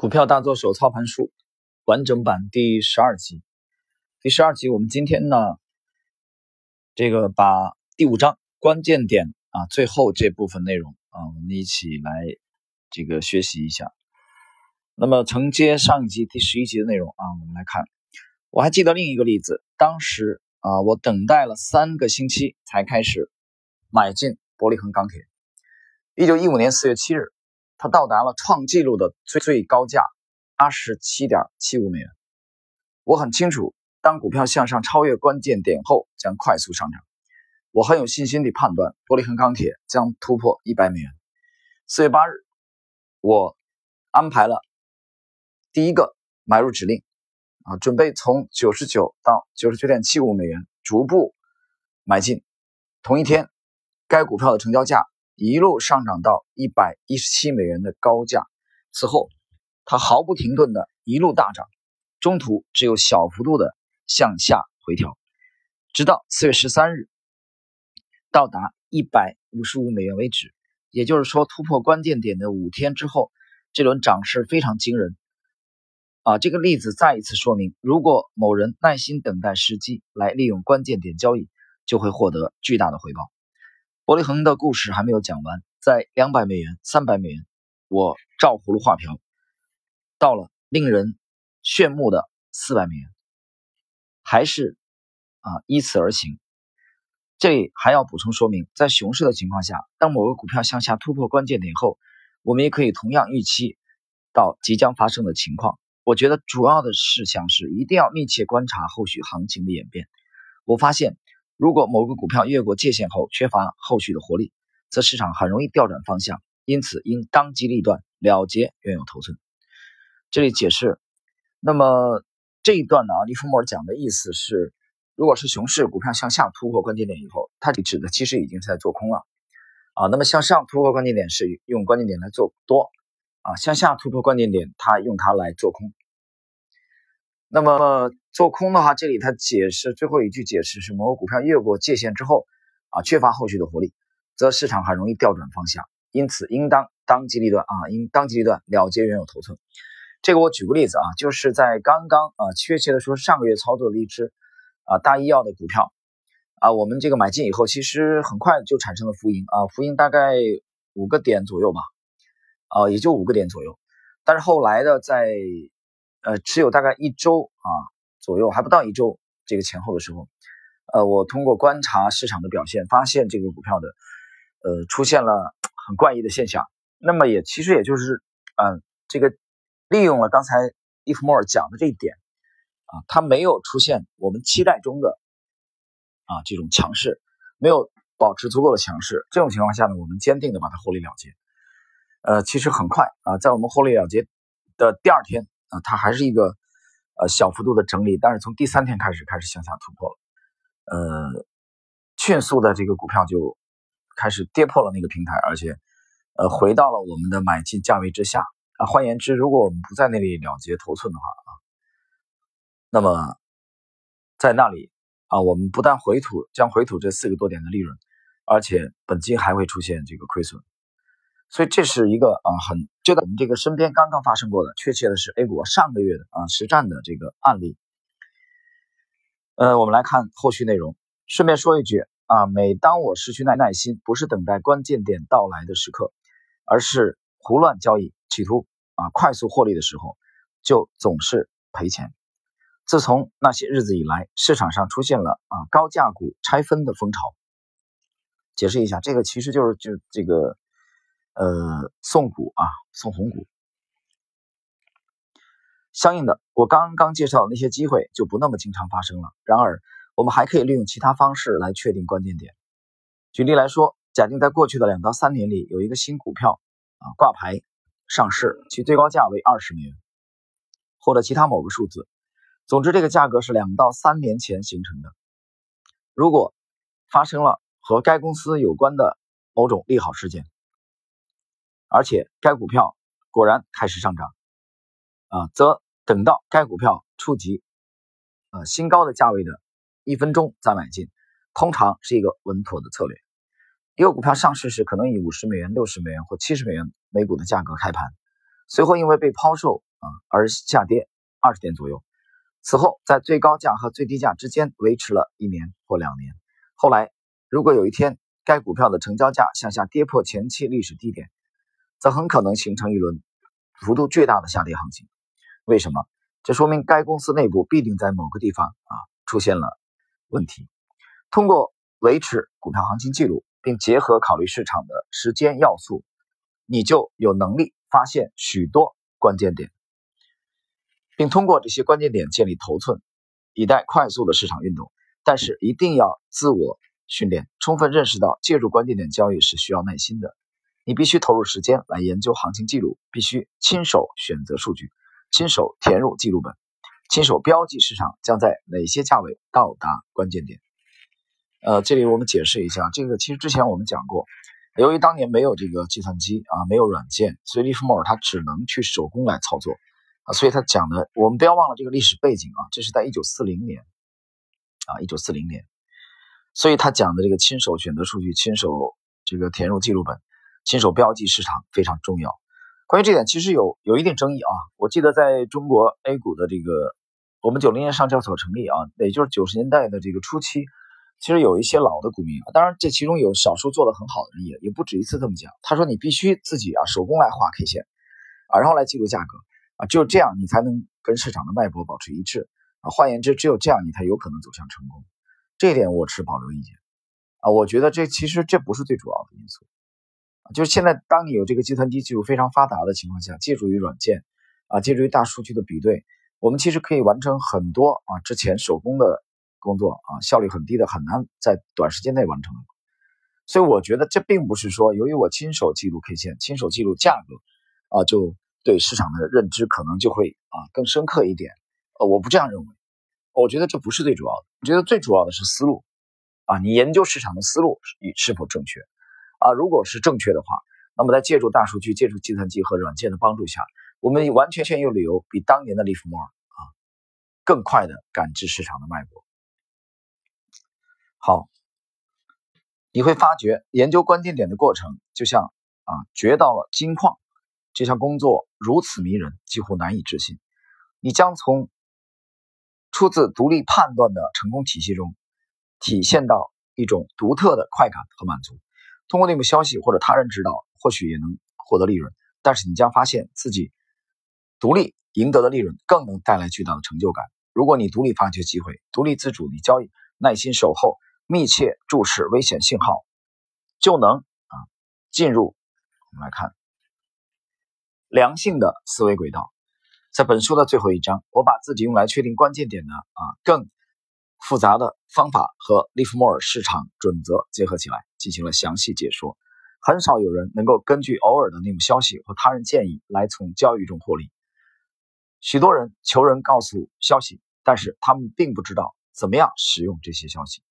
股票大作手操盘术完整版第十二集，第十二集我们今天呢，这个把第五章关键点啊最后这部分内容啊，我们一起来这个学习一下。那么承接上一集第十一集的内容啊，我们来看，我还记得另一个例子，当时啊，我等待了三个星期才开始买进伯利恒钢铁，一九一五年四月七日。它到达了创纪录的最最高价，八十七点七五美元。我很清楚，当股票向上超越关键点后，将快速上涨。我很有信心地判断，玻璃恒钢铁将突破一百美元。四月八日，我安排了第一个买入指令，啊，准备从九十九到九十九点七五美元逐步买进。同一天，该股票的成交价。一路上涨到一百一十七美元的高价，此后它毫不停顿的一路大涨，中途只有小幅度的向下回调，直到四月十三日到达一百五十五美元为止。也就是说，突破关键点的五天之后，这轮涨势非常惊人。啊，这个例子再一次说明，如果某人耐心等待时机来利用关键点交易，就会获得巨大的回报。伯利恒的故事还没有讲完，在两百美元、三百美元，我照葫芦画瓢，到了令人炫目的四百美元，还是啊依此而行。这里还要补充说明，在熊市的情况下，当某个股票向下突破关键点后，我们也可以同样预期到即将发生的情况。我觉得主要的事项是一定要密切观察后续行情的演变。我发现。如果某个股票越过界限后缺乏后续的活力，则市场很容易调转方向，因此应当机立断了结原有头寸。这里解释，那么这一段呢？利弗莫尔讲的意思是，如果是熊市，股票向下突破关键点以后，它指的其实已经在做空了啊。那么向上突破关键点是用关键点来做多啊，向下突破关键点，它用它来做空。那么做空的话，这里它解释最后一句解释是：某个股票越过界限之后，啊，缺乏后续的活力，则市场很容易调转方向，因此应当当机立断啊，应当机立断了结原有头寸。这个我举个例子啊，就是在刚刚啊，确切的说上个月操作的一只啊大医药的股票啊，我们这个买进以后，其实很快就产生了浮盈啊，浮盈大概五个点左右吧，啊，也就五个点左右，但是后来的在。呃，持有大概一周啊左右，还不到一周这个前后的时候，呃，我通过观察市场的表现，发现这个股票的呃出现了很怪异的现象。那么也其实也就是，嗯，这个利用了刚才伊夫莫尔讲的这一点啊，它没有出现我们期待中的啊这种强势，没有保持足够的强势。这种情况下呢，我们坚定的把它获利了结。呃，其实很快啊，在我们获利了结的第二天。啊，它还是一个呃小幅度的整理，但是从第三天开始开始向下突破了，呃，迅速的这个股票就开始跌破了那个平台，而且呃回到了我们的买进价位之下啊。换言之，如果我们不在那里了结头寸的话啊，那么在那里啊，我们不但回吐将回吐这四个多点的利润，而且本金还会出现这个亏损。所以这是一个啊，很就在我们这个身边刚刚发生过的，确切的是 A 股上个月的啊实战的这个案例。呃，我们来看后续内容。顺便说一句啊，每当我失去耐耐心，不是等待关键点到来的时刻，而是胡乱交易，企图啊快速获利的时候，就总是赔钱。自从那些日子以来，市场上出现了啊高价股拆分的风潮。解释一下，这个其实就是就这个。呃，送股啊，送红股。相应的，我刚刚介绍的那些机会就不那么经常发生了。然而，我们还可以利用其他方式来确定关键点。举例来说，假定在过去的两到三年里，有一个新股票啊挂牌上市，其最高价为二十美元，或者其他某个数字。总之，这个价格是两到三年前形成的。如果发生了和该公司有关的某种利好事件，而且该股票果然开始上涨，啊，则等到该股票触及呃新高的价位的一分钟再买进，通常是一个稳妥的策略。一个股票上市时，可能以五十美元、六十美元或七十美元每股的价格开盘，随后因为被抛售啊而下跌二十点左右。此后，在最高价和最低价之间维持了一年或两年。后来，如果有一天该股票的成交价向下跌破前期历史低点，则很可能形成一轮幅度巨大的下跌行情。为什么？这说明该公司内部必定在某个地方啊出现了问题。通过维持股票行情记录，并结合考虑市场的时间要素，你就有能力发现许多关键点，并通过这些关键点建立头寸，以待快速的市场运动。但是一定要自我训练，充分认识到借助关键点交易是需要耐心的。你必须投入时间来研究行情记录，必须亲手选择数据，亲手填入记录本，亲手标记市场将在哪些价位到达关键点。呃，这里我们解释一下，这个其实之前我们讲过，由于当年没有这个计算机啊，没有软件，所以利弗莫尔他只能去手工来操作啊，所以他讲的，我们不要忘了这个历史背景啊，这是在一九四零年啊，一九四零年，所以他讲的这个亲手选择数据，亲手这个填入记录本，亲手标记市场非常重要。关于这点，其实有有一定争议啊。我记得在中国 A 股的这个，我们九零年上交所成立啊，也就是九十年代的这个初期。其实有一些老的股民，当然这其中有少数做得很好的人，也也不止一次这么讲。他说你必须自己啊手工来画 K 线啊，然后来记录价格啊，只有这样你才能跟市场的脉搏保持一致啊。换言之，只有这样你才有可能走向成功。这一点我持保留意见啊。我觉得这其实这不是最主要的因素，就是现在当你有这个计算机技术非常发达的情况下，借助于软件啊，借助于大数据的比对，我们其实可以完成很多啊之前手工的。工作啊，效率很低的，很难在短时间内完成的。所以我觉得这并不是说，由于我亲手记录 K 线，亲手记录价格，啊，就对市场的认知可能就会啊更深刻一点。呃，我不这样认为。我觉得这不是最主要的。我觉得最主要的是思路啊，你研究市场的思路是是否正确啊？如果是正确的话，那么在借助大数据、借助计算机和软件的帮助下，我们完全全有理由比当年的利弗莫尔啊更快的感知市场的脉搏。好，你会发觉研究关键点的过程，就像啊掘到了金矿，这项工作如此迷人，几乎难以置信。你将从出自独立判断的成功体系中，体现到一种独特的快感和满足。通过内部消息或者他人指导，或许也能获得利润，但是你将发现自己独立赢得的利润更能带来巨大的成就感。如果你独立发掘机会，独立自主地交易，耐心守候。密切注视危险信号，就能啊进入我们来看良性的思维轨道。在本书的最后一章，我把自己用来确定关键点的啊更复杂的方法和利弗莫尔市场准则结合起来，进行了详细解说。很少有人能够根据偶尔的内幕消息和他人建议来从交易中获利。许多人求人告诉消息，但是他们并不知道怎么样使用这些消息。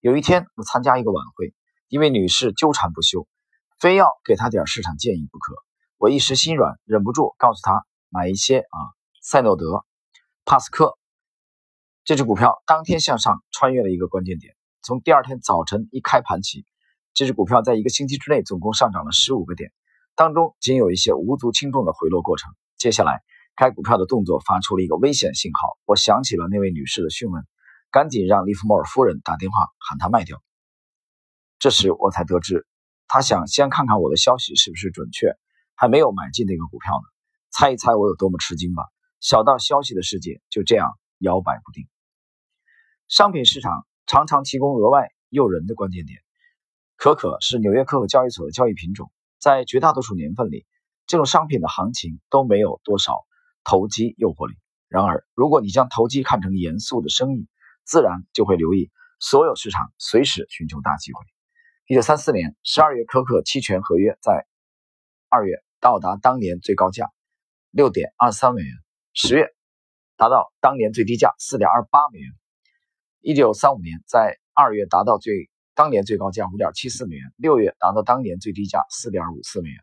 有一天，我参加一个晚会，一位女士纠缠不休，非要给她点市场建议不可。我一时心软，忍不住告诉她买一些啊，赛诺德、帕斯克这只股票当天向上穿越了一个关键点。从第二天早晨一开盘起，这只股票在一个星期之内总共上涨了十五个点，当中仅有一些无足轻重的回落过程。接下来，该股票的动作发出了一个危险信号。我想起了那位女士的讯问。赶紧让利弗莫尔夫人打电话喊她卖掉。这时我才得知，他想先看看我的消息是不是准确，还没有买进那个股票呢。猜一猜我有多么吃惊吧？小道消息的世界就这样摇摆不定。商品市场常常提供额外诱人的关键点。可可是纽约可可交易所的交易品种，在绝大多数年份里，这种商品的行情都没有多少投机诱惑力。然而，如果你将投机看成严肃的生意，自然就会留意所有市场，随时寻求大机会。一九三四年十二月，可可期权合约在二月到达当年最高价六点二三美元，十月达到当年最低价四点二八美元。一九三五年在二月达到最当年最高价五点七四美元，六月达到当年最低价四点五四美元。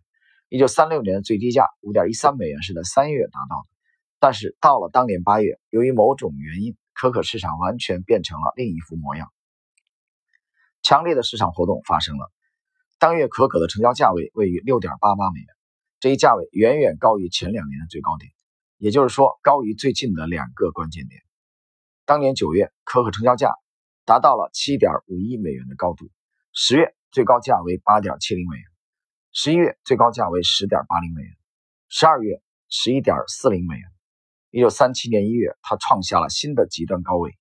一九三六年的最低价五点一三美元是在三月达到的，但是到了当年八月，由于某种原因。可可市场完全变成了另一副模样，强烈的市场活动发生了。当月可可的成交价位位于六点八八美元，这一价位远远高于前两年的最高点。也就是说高于最近的两个关键点。当年九月，可可成交价达到了七点五亿美元的高度；十月最高价为八点七零美元，十一月最高价为十点八零美元，十二月十一点四零美元。一九三七年一月，它创下了新的极端高位，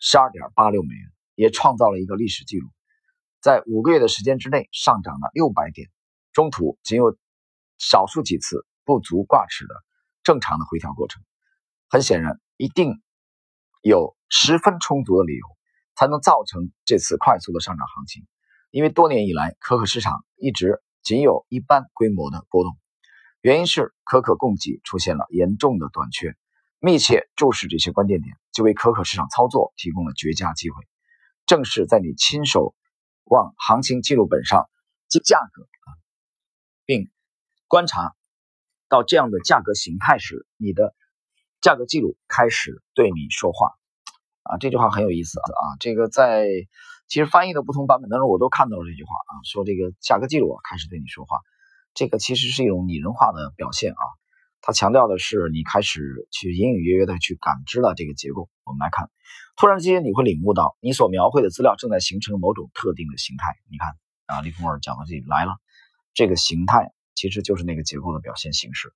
十二点八六美元，也创造了一个历史记录。在五个月的时间之内，上涨了六百点，中途仅有少数几次不足挂齿的正常的回调过程。很显然，一定。有十分充足的理由，才能造成这次快速的上涨行情。因为多年以来，可可市场一直仅有一般规模的波动，原因是可可供给出现了严重的短缺。密切注视这些关键点，就为可可市场操作提供了绝佳机会。正是在你亲手往行情记录本上记价格啊，并观察到这样的价格形态时，你的。价格记录开始对你说话，啊，这句话很有意思啊！这个在其实翻译的不同版本当中，我都看到了这句话啊，说这个价格记录开始对你说话，这个其实是一种拟人化的表现啊。它强调的是你开始去隐隐约约的去感知了这个结构。我们来看，突然之间你会领悟到，你所描绘的资料正在形成某种特定的形态。你看啊，利弗莫尔讲到这里来了，这个形态其实就是那个结构的表现形式。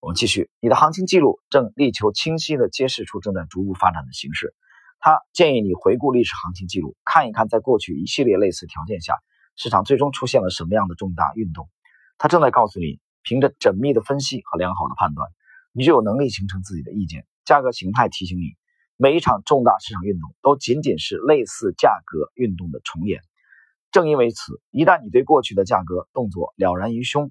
我们继续，你的行情记录正力求清晰地揭示出正在逐步发展的形势。他建议你回顾历史行情记录，看一看在过去一系列类似条件下，市场最终出现了什么样的重大运动。他正在告诉你，凭着缜密的分析和良好的判断，你就有能力形成自己的意见。价格形态提醒你，每一场重大市场运动都仅仅是类似价格运动的重演。正因为此，一旦你对过去的价格动作了然于胸。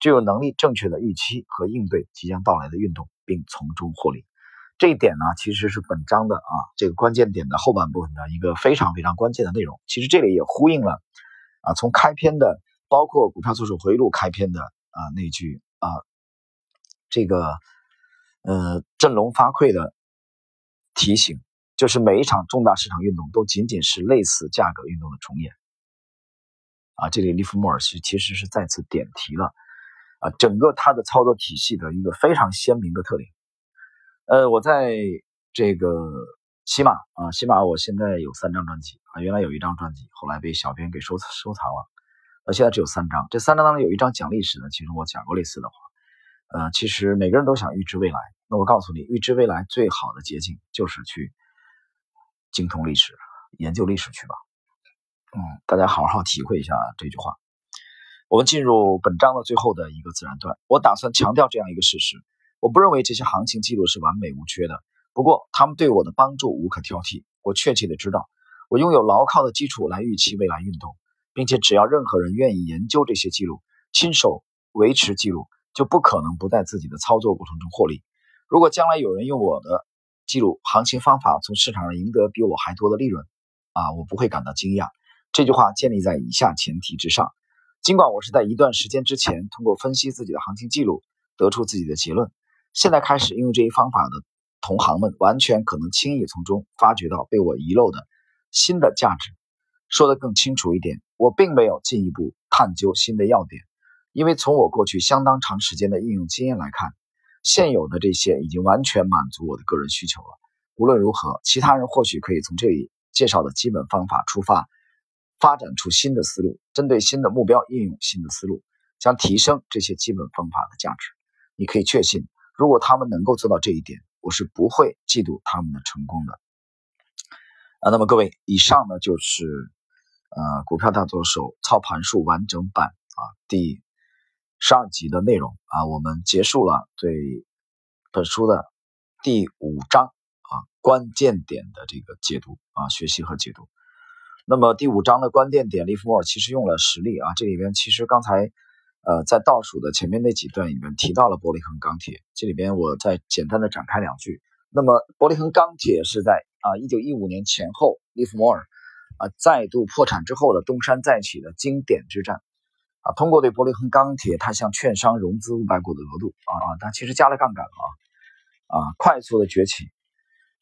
就有能力正确的预期和应对即将到来的运动，并从中获利。这一点呢，其实是本章的啊这个关键点的后半部分的一个非常非常关键的内容。其实这里也呼应了啊从开篇的，包括股票作手回忆录开篇的啊那句啊这个呃振聋发聩的提醒，就是每一场重大市场运动都仅仅是类似价格运动的重演。啊，这里利弗莫尔是其实是再次点题了。啊，整个它的操作体系的一个非常鲜明的特点。呃，我在这个喜马啊，喜马我现在有三张专辑啊，原来有一张专辑，后来被小编给收收藏了，呃，现在只有三张。这三张当中有一张讲历史的，其实我讲过类似的话。呃，其实每个人都想预知未来，那我告诉你，预知未来最好的捷径就是去精通历史，研究历史去吧。嗯，大家好好体会一下这句话。我们进入本章的最后的一个自然段。我打算强调这样一个事实：我不认为这些行情记录是完美无缺的，不过他们对我的帮助无可挑剔。我确切的知道，我拥有牢靠的基础来预期未来运动，并且只要任何人愿意研究这些记录，亲手维持记录，就不可能不在自己的操作过程中获利。如果将来有人用我的记录行情方法从市场上赢得比我还多的利润，啊，我不会感到惊讶。这句话建立在以下前提之上。尽管我是在一段时间之前通过分析自己的行情记录得出自己的结论，现在开始应用这一方法的同行们完全可能轻易从中发掘到被我遗漏的新的价值。说得更清楚一点，我并没有进一步探究新的要点，因为从我过去相当长时间的应用经验来看，现有的这些已经完全满足我的个人需求了。无论如何，其他人或许可以从这里介绍的基本方法出发。发展出新的思路，针对新的目标应用新的思路，将提升这些基本方法的价值。你可以确信，如果他们能够做到这一点，我是不会嫉妒他们的成功的。啊，那么各位，以上呢就是呃股票大作手操盘术完整版啊第十二集的内容啊，我们结束了对本书的第五章啊关键点的这个解读啊学习和解读。那么第五章的关键点，利弗莫尔其实用了实例啊。这里边其实刚才，呃，在倒数的前面那几段里面提到了玻璃恒钢铁。这里边我再简单的展开两句。那么玻璃恒钢铁是在啊一九一五年前后，利弗莫尔啊再度破产之后的东山再起的经典之战啊。通过对玻璃恒钢铁，他向券商融资五百股的额度啊啊，他其实加了杠杆啊啊，快速的崛起。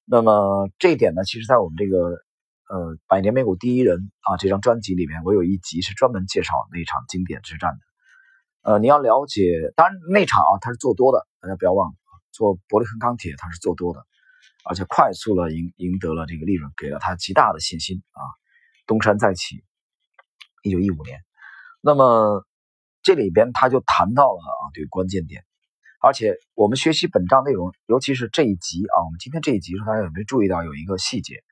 那么这一点呢，其实在我们这个。呃，百年美股第一人啊，这张专辑里面我有一集是专门介绍那场经典之战的。呃，你要了解，当然那场啊他是做多的，大家不要忘了。做伯利恒钢铁，它是做多的，而且快速了赢赢得了这个利润，给了他极大的信心啊，东山再起。一九一五年，那么这里边他就谈到了啊这个关键点，而且我们学习本章内容，尤其是这一集啊，我们今天这一集，大家有没有注意到有一个细节？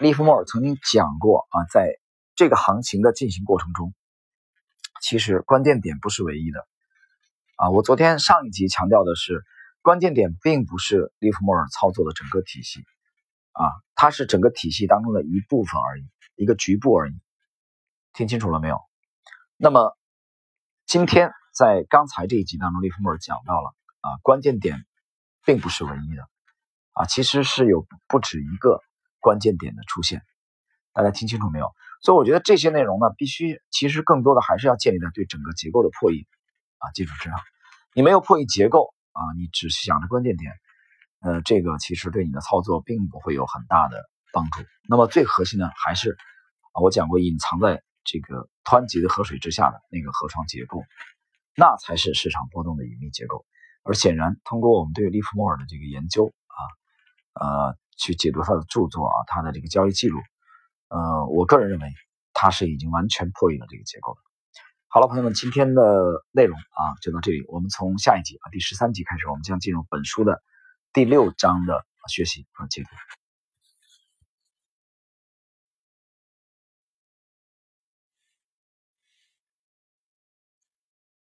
利弗莫尔曾经讲过啊，在这个行情的进行过程中，其实关键点不是唯一的啊。我昨天上一集强调的是，关键点并不是利弗莫尔操作的整个体系啊，它是整个体系当中的一部分而已，一个局部而已。听清楚了没有？那么今天在刚才这一集当中，利弗莫尔讲到了啊，关键点并不是唯一的啊，其实是有不止一个关键点的出现。大家听清楚没有？所以我觉得这些内容呢，必须其实更多的还是要建立在对整个结构的破译啊基础之上。你没有破译结构啊，你只是想着关键点，呃，这个其实对你的操作并不会有很大的帮助。那么最核心的还是啊，我讲过隐藏在。这个湍急的河水之下的那个河床结构，那才是市场波动的隐秘结构。而显然，通过我们对利弗莫尔的这个研究啊，呃，去解读他的著作啊，他的这个交易记录，呃，我个人认为它是已经完全破译了这个结构了。好了，朋友们，今天的内容啊就到这里。我们从下一集啊第十三集开始，我们将进入本书的第六章的学习和解读。